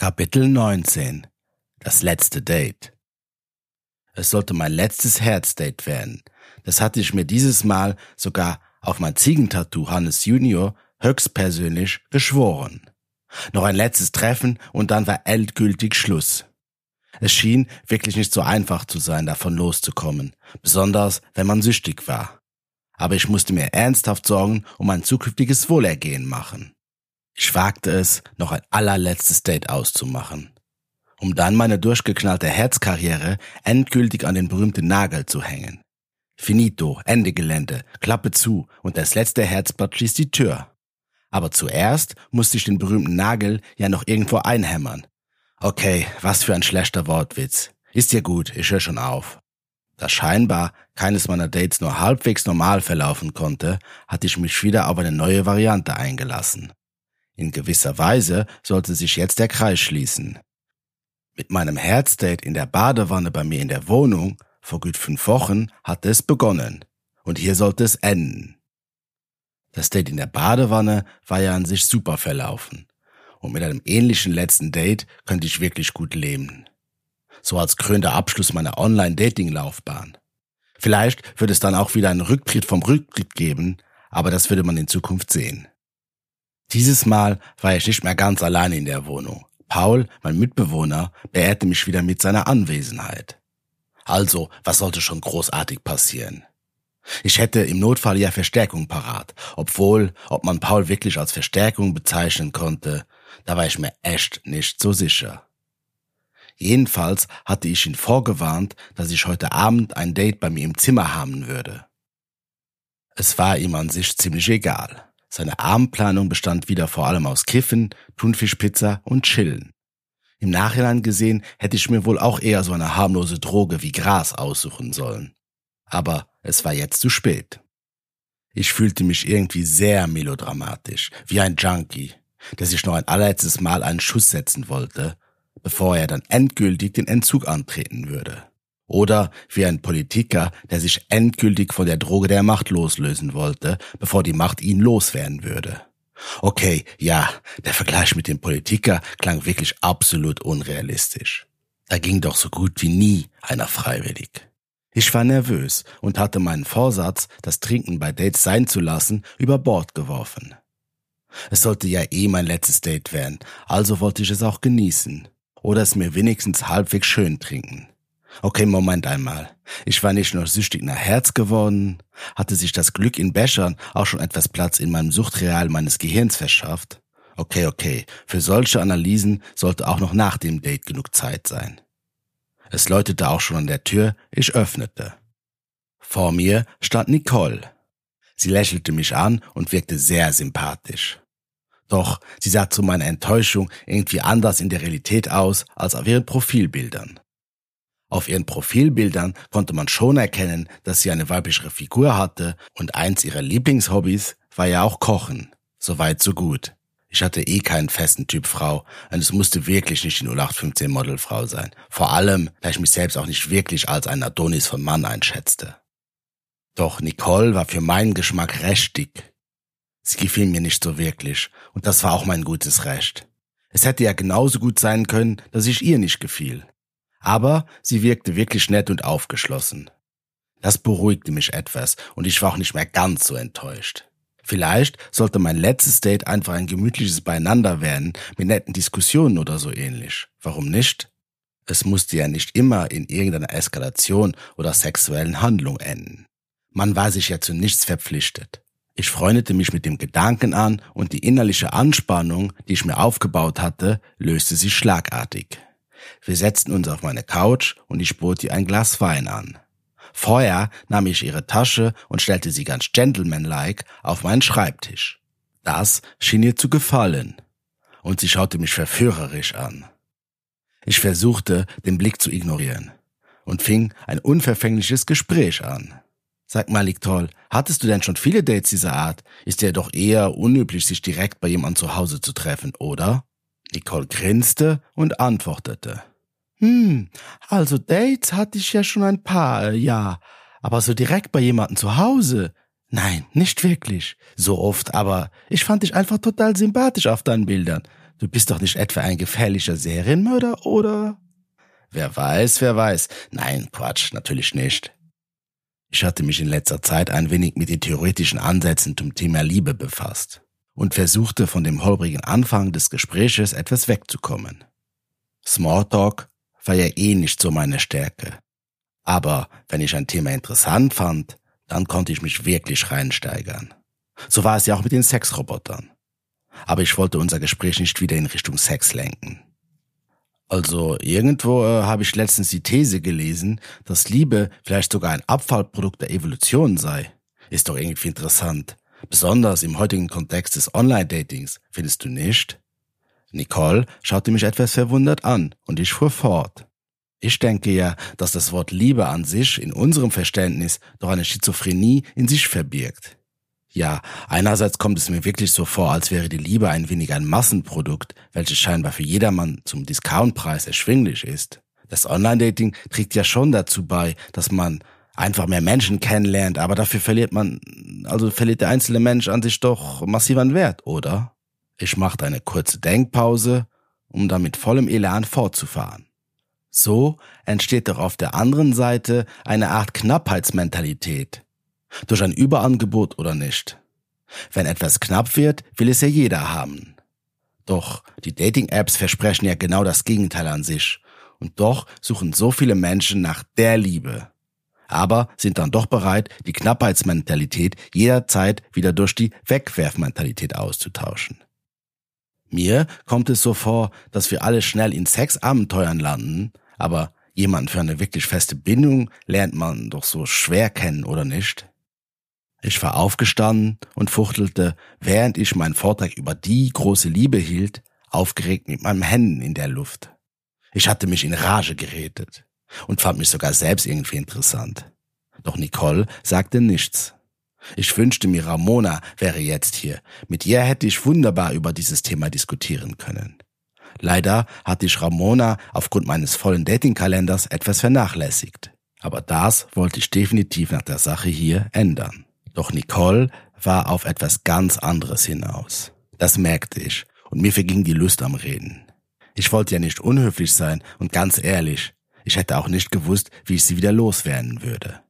Kapitel 19 Das letzte Date Es sollte mein letztes Herzdate werden. Das hatte ich mir dieses Mal sogar auf mein Ziegentattoo Hannes Junior höchstpersönlich geschworen. Noch ein letztes Treffen und dann war endgültig Schluss. Es schien wirklich nicht so einfach zu sein, davon loszukommen, besonders wenn man süchtig war. Aber ich musste mir ernsthaft Sorgen um mein zukünftiges Wohlergehen machen. Ich wagte es, noch ein allerletztes Date auszumachen, um dann meine durchgeknallte Herzkarriere endgültig an den berühmten Nagel zu hängen. Finito, Ende Gelände, Klappe zu und das letzte Herzblatt schließt die Tür. Aber zuerst musste ich den berühmten Nagel ja noch irgendwo einhämmern. Okay, was für ein schlechter Wortwitz. Ist ja gut, ich höre schon auf. Da scheinbar keines meiner Dates nur halbwegs normal verlaufen konnte, hatte ich mich wieder auf eine neue Variante eingelassen. In gewisser Weise sollte sich jetzt der Kreis schließen. Mit meinem Herzdate in der Badewanne bei mir in der Wohnung vor gut fünf Wochen hatte es begonnen. Und hier sollte es enden. Das Date in der Badewanne war ja an sich super verlaufen. Und mit einem ähnlichen letzten Date könnte ich wirklich gut leben. So als krönter Abschluss meiner Online-Dating-Laufbahn. Vielleicht wird es dann auch wieder einen Rücktritt vom Rücktritt geben, aber das würde man in Zukunft sehen. Dieses Mal war ich nicht mehr ganz allein in der Wohnung. Paul, mein Mitbewohner, beehrte mich wieder mit seiner Anwesenheit. Also, was sollte schon großartig passieren? Ich hätte im Notfall ja Verstärkung parat, obwohl, ob man Paul wirklich als Verstärkung bezeichnen konnte, da war ich mir echt nicht so sicher. Jedenfalls hatte ich ihn vorgewarnt, dass ich heute Abend ein Date bei mir im Zimmer haben würde. Es war ihm an sich ziemlich egal. Seine Abendplanung bestand wieder vor allem aus Kiffen, Thunfischpizza und Chillen. Im Nachhinein gesehen hätte ich mir wohl auch eher so eine harmlose Droge wie Gras aussuchen sollen. Aber es war jetzt zu spät. Ich fühlte mich irgendwie sehr melodramatisch, wie ein Junkie, der sich noch ein allerletztes Mal einen Schuss setzen wollte, bevor er dann endgültig den Entzug antreten würde. Oder wie ein Politiker, der sich endgültig von der Droge der Macht loslösen wollte, bevor die Macht ihn loswerden würde. Okay, ja, der Vergleich mit dem Politiker klang wirklich absolut unrealistisch. Da ging doch so gut wie nie einer freiwillig. Ich war nervös und hatte meinen Vorsatz, das Trinken bei Dates sein zu lassen, über Bord geworfen. Es sollte ja eh mein letztes Date werden, also wollte ich es auch genießen. Oder es mir wenigstens halbwegs schön trinken. Okay, Moment einmal. Ich war nicht nur süchtig nach Herz geworden, hatte sich das Glück in Bechern auch schon etwas Platz in meinem Suchtreal meines Gehirns verschafft. Okay, okay, für solche Analysen sollte auch noch nach dem Date genug Zeit sein. Es läutete auch schon an der Tür, ich öffnete. Vor mir stand Nicole. Sie lächelte mich an und wirkte sehr sympathisch. Doch sie sah zu meiner Enttäuschung irgendwie anders in der Realität aus als auf ihren Profilbildern. Auf ihren Profilbildern konnte man schon erkennen, dass sie eine weiblichere Figur hatte und eins ihrer Lieblingshobbys war ja auch Kochen. Soweit so gut. Ich hatte eh keinen festen Typ Frau und es musste wirklich nicht die 0815 Modelfrau sein. Vor allem, da ich mich selbst auch nicht wirklich als ein Adonis von Mann einschätzte. Doch Nicole war für meinen Geschmack recht dick. Sie gefiel mir nicht so wirklich und das war auch mein gutes Recht. Es hätte ja genauso gut sein können, dass ich ihr nicht gefiel aber sie wirkte wirklich nett und aufgeschlossen. Das beruhigte mich etwas und ich war auch nicht mehr ganz so enttäuscht. Vielleicht sollte mein letztes Date einfach ein gemütliches Beieinander werden, mit netten Diskussionen oder so ähnlich. Warum nicht? Es musste ja nicht immer in irgendeiner Eskalation oder sexuellen Handlung enden. Man war sich ja zu nichts verpflichtet. Ich freundete mich mit dem Gedanken an und die innerliche Anspannung, die ich mir aufgebaut hatte, löste sich schlagartig. Wir setzten uns auf meine Couch und ich bot ihr ein Glas Wein an. Vorher nahm ich ihre Tasche und stellte sie ganz gentlemanlike auf meinen Schreibtisch. Das schien ihr zu gefallen. Und sie schaute mich verführerisch an. Ich versuchte, den Blick zu ignorieren und fing ein unverfängliches Gespräch an. Sag mal, Lictol, hattest du denn schon viele Dates dieser Art? Ist ja doch eher unüblich, sich direkt bei jemandem zu Hause zu treffen, oder? Nicole grinste und antwortete. Hm, also Dates hatte ich ja schon ein paar, ja, aber so direkt bei jemandem zu Hause? Nein, nicht wirklich. So oft, aber ich fand dich einfach total sympathisch auf deinen Bildern. Du bist doch nicht etwa ein gefährlicher Serienmörder, oder? Wer weiß, wer weiß. Nein, Quatsch, natürlich nicht. Ich hatte mich in letzter Zeit ein wenig mit den theoretischen Ansätzen zum Thema Liebe befasst und versuchte von dem holprigen Anfang des Gespräches etwas wegzukommen. Smalltalk war ja eh nicht so meine Stärke. Aber wenn ich ein Thema interessant fand, dann konnte ich mich wirklich reinsteigern. So war es ja auch mit den Sexrobotern. Aber ich wollte unser Gespräch nicht wieder in Richtung Sex lenken. Also irgendwo äh, habe ich letztens die These gelesen, dass Liebe vielleicht sogar ein Abfallprodukt der Evolution sei. Ist doch irgendwie interessant. Besonders im heutigen Kontext des Online-Datings, findest du nicht? Nicole schaute mich etwas verwundert an und ich fuhr fort. Ich denke ja, dass das Wort Liebe an sich in unserem Verständnis doch eine Schizophrenie in sich verbirgt. Ja, einerseits kommt es mir wirklich so vor, als wäre die Liebe ein wenig ein Massenprodukt, welches scheinbar für jedermann zum Discountpreis erschwinglich ist. Das Online-Dating trägt ja schon dazu bei, dass man einfach mehr Menschen kennenlernt, aber dafür verliert man, also verliert der einzelne Mensch an sich doch massiv an Wert, oder? Ich machte eine kurze Denkpause, um dann mit vollem Elan fortzufahren. So entsteht doch auf der anderen Seite eine Art Knappheitsmentalität, durch ein Überangebot oder nicht. Wenn etwas knapp wird, will es ja jeder haben. Doch die Dating-Apps versprechen ja genau das Gegenteil an sich. Und doch suchen so viele Menschen nach der Liebe. Aber sind dann doch bereit, die Knappheitsmentalität jederzeit wieder durch die Wegwerfmentalität auszutauschen. Mir kommt es so vor, dass wir alle schnell in Sexabenteuern landen, aber jemand für eine wirklich feste Bindung lernt man doch so schwer kennen, oder nicht? Ich war aufgestanden und fuchtelte, während ich meinen Vortrag über die große Liebe hielt, aufgeregt mit meinen Händen in der Luft. Ich hatte mich in Rage geredet und fand mich sogar selbst irgendwie interessant. Doch Nicole sagte nichts. Ich wünschte mir, Ramona wäre jetzt hier. Mit ihr hätte ich wunderbar über dieses Thema diskutieren können. Leider hatte ich Ramona aufgrund meines vollen Datingkalenders etwas vernachlässigt. Aber das wollte ich definitiv nach der Sache hier ändern. Doch Nicole war auf etwas ganz anderes hinaus. Das merkte ich und mir verging die Lust am Reden. Ich wollte ja nicht unhöflich sein und ganz ehrlich, ich hätte auch nicht gewusst, wie ich sie wieder loswerden würde.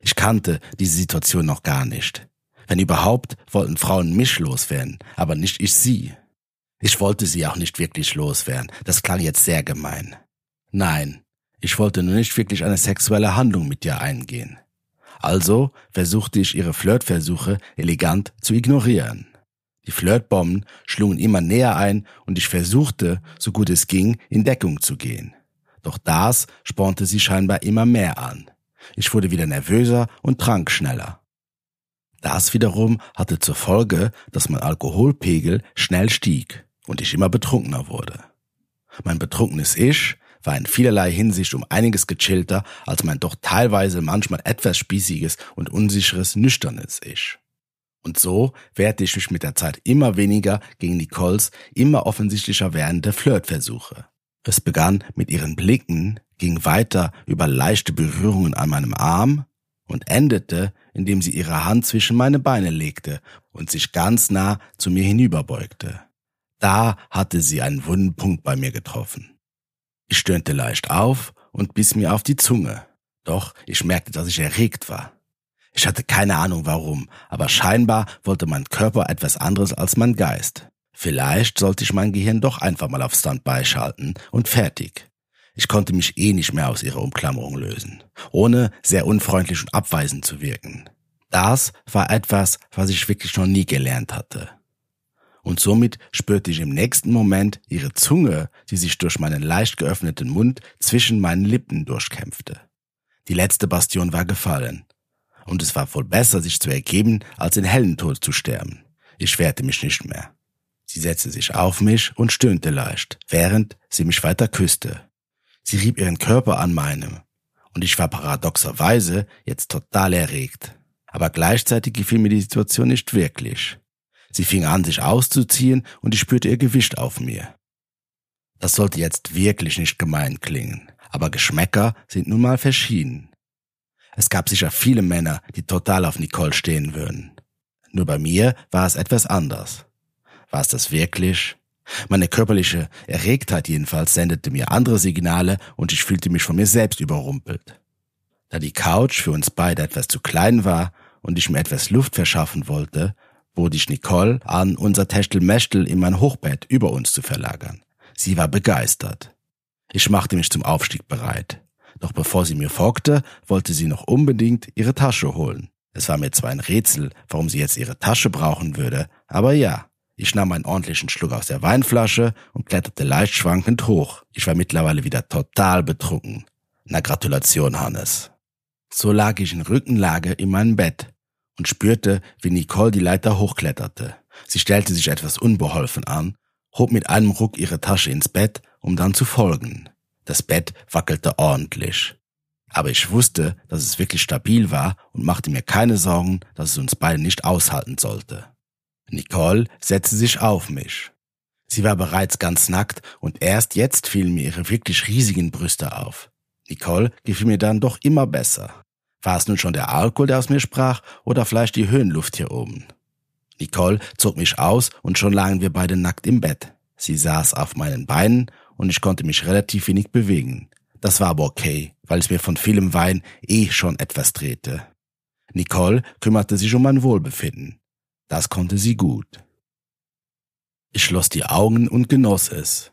Ich kannte diese Situation noch gar nicht. Wenn überhaupt, wollten Frauen mich loswerden, aber nicht ich sie. Ich wollte sie auch nicht wirklich loswerden, das klang jetzt sehr gemein. Nein, ich wollte nur nicht wirklich eine sexuelle Handlung mit ihr eingehen. Also versuchte ich ihre Flirtversuche elegant zu ignorieren. Die Flirtbomben schlugen immer näher ein und ich versuchte, so gut es ging, in Deckung zu gehen. Doch das spornte sie scheinbar immer mehr an. Ich wurde wieder nervöser und trank schneller. Das wiederum hatte zur Folge, dass mein Alkoholpegel schnell stieg und ich immer betrunkener wurde. Mein betrunkenes Ich war in vielerlei Hinsicht um einiges gechillter als mein doch teilweise manchmal etwas spießiges und unsicheres nüchternes Ich. Und so wehrte ich mich mit der Zeit immer weniger gegen Nicoles immer offensichtlicher werdende Flirtversuche. Es begann mit ihren Blicken, ging weiter über leichte Berührungen an meinem Arm und endete, indem sie ihre Hand zwischen meine Beine legte und sich ganz nah zu mir hinüberbeugte. Da hatte sie einen wunden Punkt bei mir getroffen. Ich stöhnte leicht auf und biss mir auf die Zunge. Doch ich merkte, dass ich erregt war. Ich hatte keine Ahnung warum, aber scheinbar wollte mein Körper etwas anderes als mein Geist. Vielleicht sollte ich mein Gehirn doch einfach mal auf Standby schalten und fertig. Ich konnte mich eh nicht mehr aus ihrer Umklammerung lösen, ohne sehr unfreundlich und abweisend zu wirken. Das war etwas, was ich wirklich noch nie gelernt hatte und somit spürte ich im nächsten Moment ihre Zunge, die sich durch meinen leicht geöffneten Mund zwischen meinen Lippen durchkämpfte. Die letzte Bastion war gefallen, und es war wohl besser, sich zu ergeben, als in hellen Tod zu sterben. Ich wehrte mich nicht mehr. Sie setzte sich auf mich und stöhnte leicht, während sie mich weiter küsste. Sie rieb ihren Körper an meinem, und ich war paradoxerweise jetzt total erregt. Aber gleichzeitig gefiel mir die Situation nicht wirklich. Sie fing an, sich auszuziehen, und ich spürte ihr Gewicht auf mir. Das sollte jetzt wirklich nicht gemein klingen, aber Geschmäcker sind nun mal verschieden. Es gab sicher viele Männer, die total auf Nicole stehen würden. Nur bei mir war es etwas anders. War es das wirklich? Meine körperliche Erregtheit jedenfalls sendete mir andere Signale und ich fühlte mich von mir selbst überrumpelt. Da die Couch für uns beide etwas zu klein war und ich mir etwas Luft verschaffen wollte, bot ich Nicole an, unser Techtelmechtel in mein Hochbett über uns zu verlagern. Sie war begeistert. Ich machte mich zum Aufstieg bereit. Doch bevor sie mir folgte, wollte sie noch unbedingt ihre Tasche holen. Es war mir zwar ein Rätsel, warum sie jetzt ihre Tasche brauchen würde, aber ja, ich nahm einen ordentlichen Schluck aus der Weinflasche und kletterte leicht schwankend hoch. Ich war mittlerweile wieder total betrunken. Na Gratulation, Hannes. So lag ich in Rückenlage in meinem Bett und spürte, wie Nicole die Leiter hochkletterte. Sie stellte sich etwas unbeholfen an, hob mit einem Ruck ihre Tasche ins Bett, um dann zu folgen. Das Bett wackelte ordentlich. Aber ich wusste, dass es wirklich stabil war und machte mir keine Sorgen, dass es uns beide nicht aushalten sollte. Nicole setzte sich auf mich. Sie war bereits ganz nackt und erst jetzt fielen mir ihre wirklich riesigen Brüste auf. Nicole gefiel mir dann doch immer besser. War es nun schon der Alkohol, der aus mir sprach, oder vielleicht die Höhenluft hier oben? Nicole zog mich aus und schon lagen wir beide nackt im Bett. Sie saß auf meinen Beinen und ich konnte mich relativ wenig bewegen. Das war aber okay, weil es mir von vielem Wein eh schon etwas drehte. Nicole kümmerte sich um mein Wohlbefinden. Das konnte sie gut. Ich schloss die Augen und genoss es.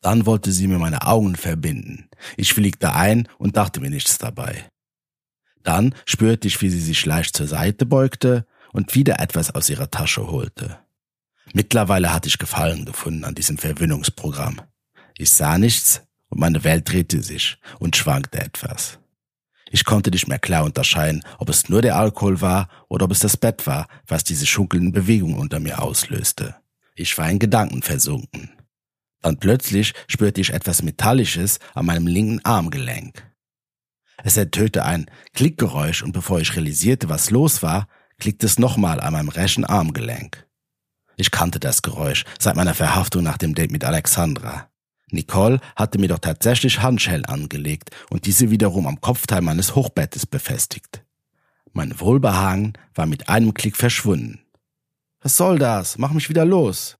Dann wollte sie mir meine Augen verbinden. Ich fliegte ein und dachte mir nichts dabei. Dann spürte ich, wie sie sich leicht zur Seite beugte und wieder etwas aus ihrer Tasche holte. Mittlerweile hatte ich Gefallen gefunden an diesem Verwöhnungsprogramm. Ich sah nichts und meine Welt drehte sich und schwankte etwas. Ich konnte nicht mehr klar unterscheiden, ob es nur der Alkohol war oder ob es das Bett war, was diese schunkelnden Bewegungen unter mir auslöste. Ich war in Gedanken versunken. Dann plötzlich spürte ich etwas Metallisches an meinem linken Armgelenk. Es ertönte ein Klickgeräusch und bevor ich realisierte, was los war, klickte es nochmal an meinem rechten Armgelenk. Ich kannte das Geräusch seit meiner Verhaftung nach dem Date mit Alexandra. Nicole hatte mir doch tatsächlich Handschellen angelegt und diese wiederum am Kopfteil meines Hochbettes befestigt. Mein Wohlbehagen war mit einem Klick verschwunden. Was soll das? Mach mich wieder los.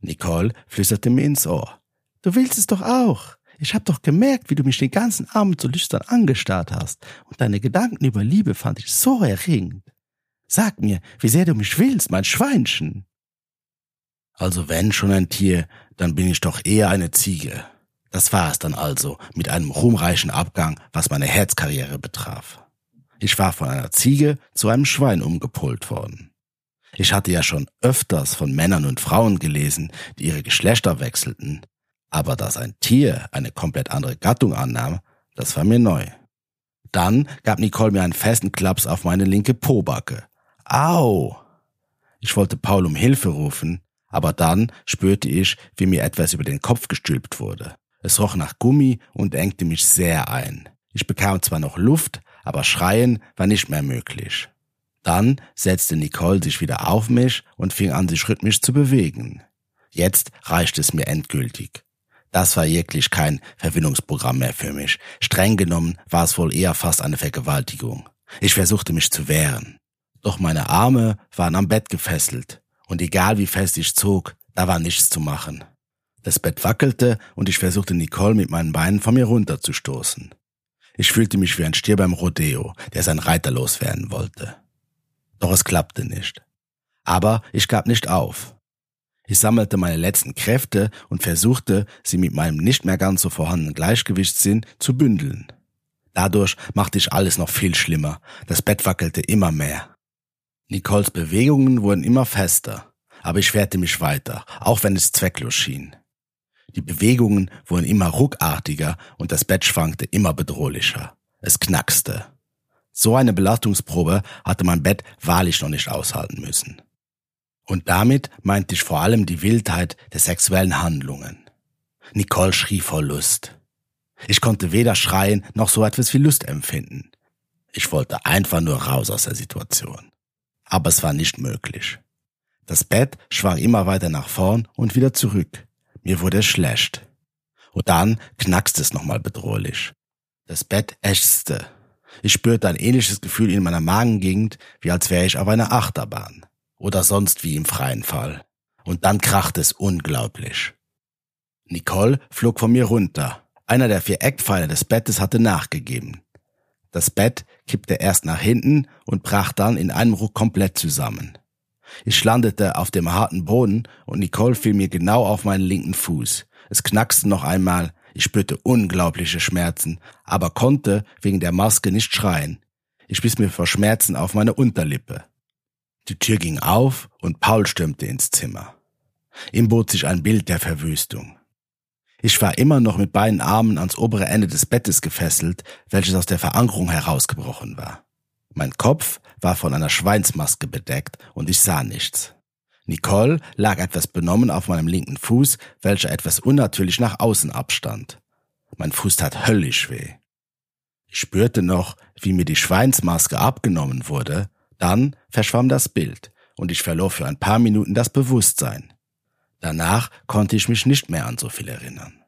Nicole flüsterte mir ins Ohr. Du willst es doch auch. Ich hab doch gemerkt, wie du mich den ganzen Abend so lüstern angestarrt hast, und deine Gedanken über Liebe fand ich so erregend. Sag mir, wie sehr du mich willst, mein Schweinchen. Also wenn schon ein Tier, dann bin ich doch eher eine Ziege. Das war es dann also mit einem ruhmreichen Abgang, was meine Herzkarriere betraf. Ich war von einer Ziege zu einem Schwein umgepolt worden. Ich hatte ja schon öfters von Männern und Frauen gelesen, die ihre Geschlechter wechselten, aber dass ein Tier eine komplett andere Gattung annahm, das war mir neu. Dann gab Nicole mir einen festen Klaps auf meine linke Pobacke. Au! Ich wollte Paul um Hilfe rufen, aber dann spürte ich, wie mir etwas über den Kopf gestülpt wurde. Es roch nach Gummi und engte mich sehr ein. Ich bekam zwar noch Luft, aber schreien war nicht mehr möglich. Dann setzte Nicole sich wieder auf mich und fing an, sich rhythmisch zu bewegen. Jetzt reichte es mir endgültig. Das war wirklich kein Verwindungsprogramm mehr für mich. Streng genommen war es wohl eher fast eine Vergewaltigung. Ich versuchte mich zu wehren. Doch meine Arme waren am Bett gefesselt und egal wie fest ich zog, da war nichts zu machen. Das Bett wackelte und ich versuchte Nicole mit meinen Beinen von mir runterzustoßen. Ich fühlte mich wie ein Stier beim Rodeo, der sein Reiter loswerden wollte. Doch es klappte nicht. Aber ich gab nicht auf. Ich sammelte meine letzten Kräfte und versuchte, sie mit meinem nicht mehr ganz so vorhandenen Gleichgewichtssinn zu bündeln. Dadurch machte ich alles noch viel schlimmer. Das Bett wackelte immer mehr. Nicoles Bewegungen wurden immer fester, aber ich wehrte mich weiter, auch wenn es zwecklos schien. Die Bewegungen wurden immer ruckartiger und das Bett schwankte immer bedrohlicher. Es knackste. So eine Belastungsprobe hatte mein Bett wahrlich noch nicht aushalten müssen. Und damit meinte ich vor allem die Wildheit der sexuellen Handlungen. Nicole schrie vor Lust. Ich konnte weder schreien noch so etwas wie Lust empfinden. Ich wollte einfach nur raus aus der Situation aber es war nicht möglich. Das Bett schwang immer weiter nach vorn und wieder zurück. Mir wurde es schlecht. Und dann knackste es nochmal bedrohlich. Das Bett ächzte. Ich spürte ein ähnliches Gefühl in meiner Magengegend, wie als wäre ich auf einer Achterbahn. Oder sonst wie im freien Fall. Und dann kracht es unglaublich. Nicole flog von mir runter. Einer der vier Eckpfeiler des Bettes hatte nachgegeben. Das Bett kippte erst nach hinten und brach dann in einem Ruck komplett zusammen. Ich landete auf dem harten Boden und Nicole fiel mir genau auf meinen linken Fuß. Es knackste noch einmal, ich spürte unglaubliche Schmerzen, aber konnte wegen der Maske nicht schreien. Ich biss mir vor Schmerzen auf meine Unterlippe. Die Tür ging auf und Paul stürmte ins Zimmer. Ihm bot sich ein Bild der Verwüstung. Ich war immer noch mit beiden Armen ans obere Ende des Bettes gefesselt, welches aus der Verankerung herausgebrochen war. Mein Kopf war von einer Schweinsmaske bedeckt und ich sah nichts. Nicole lag etwas benommen auf meinem linken Fuß, welcher etwas unnatürlich nach außen abstand. Mein Fuß tat höllisch weh. Ich spürte noch, wie mir die Schweinsmaske abgenommen wurde, dann verschwamm das Bild und ich verlor für ein paar Minuten das Bewusstsein. Danach konnte ich mich nicht mehr an so viel erinnern.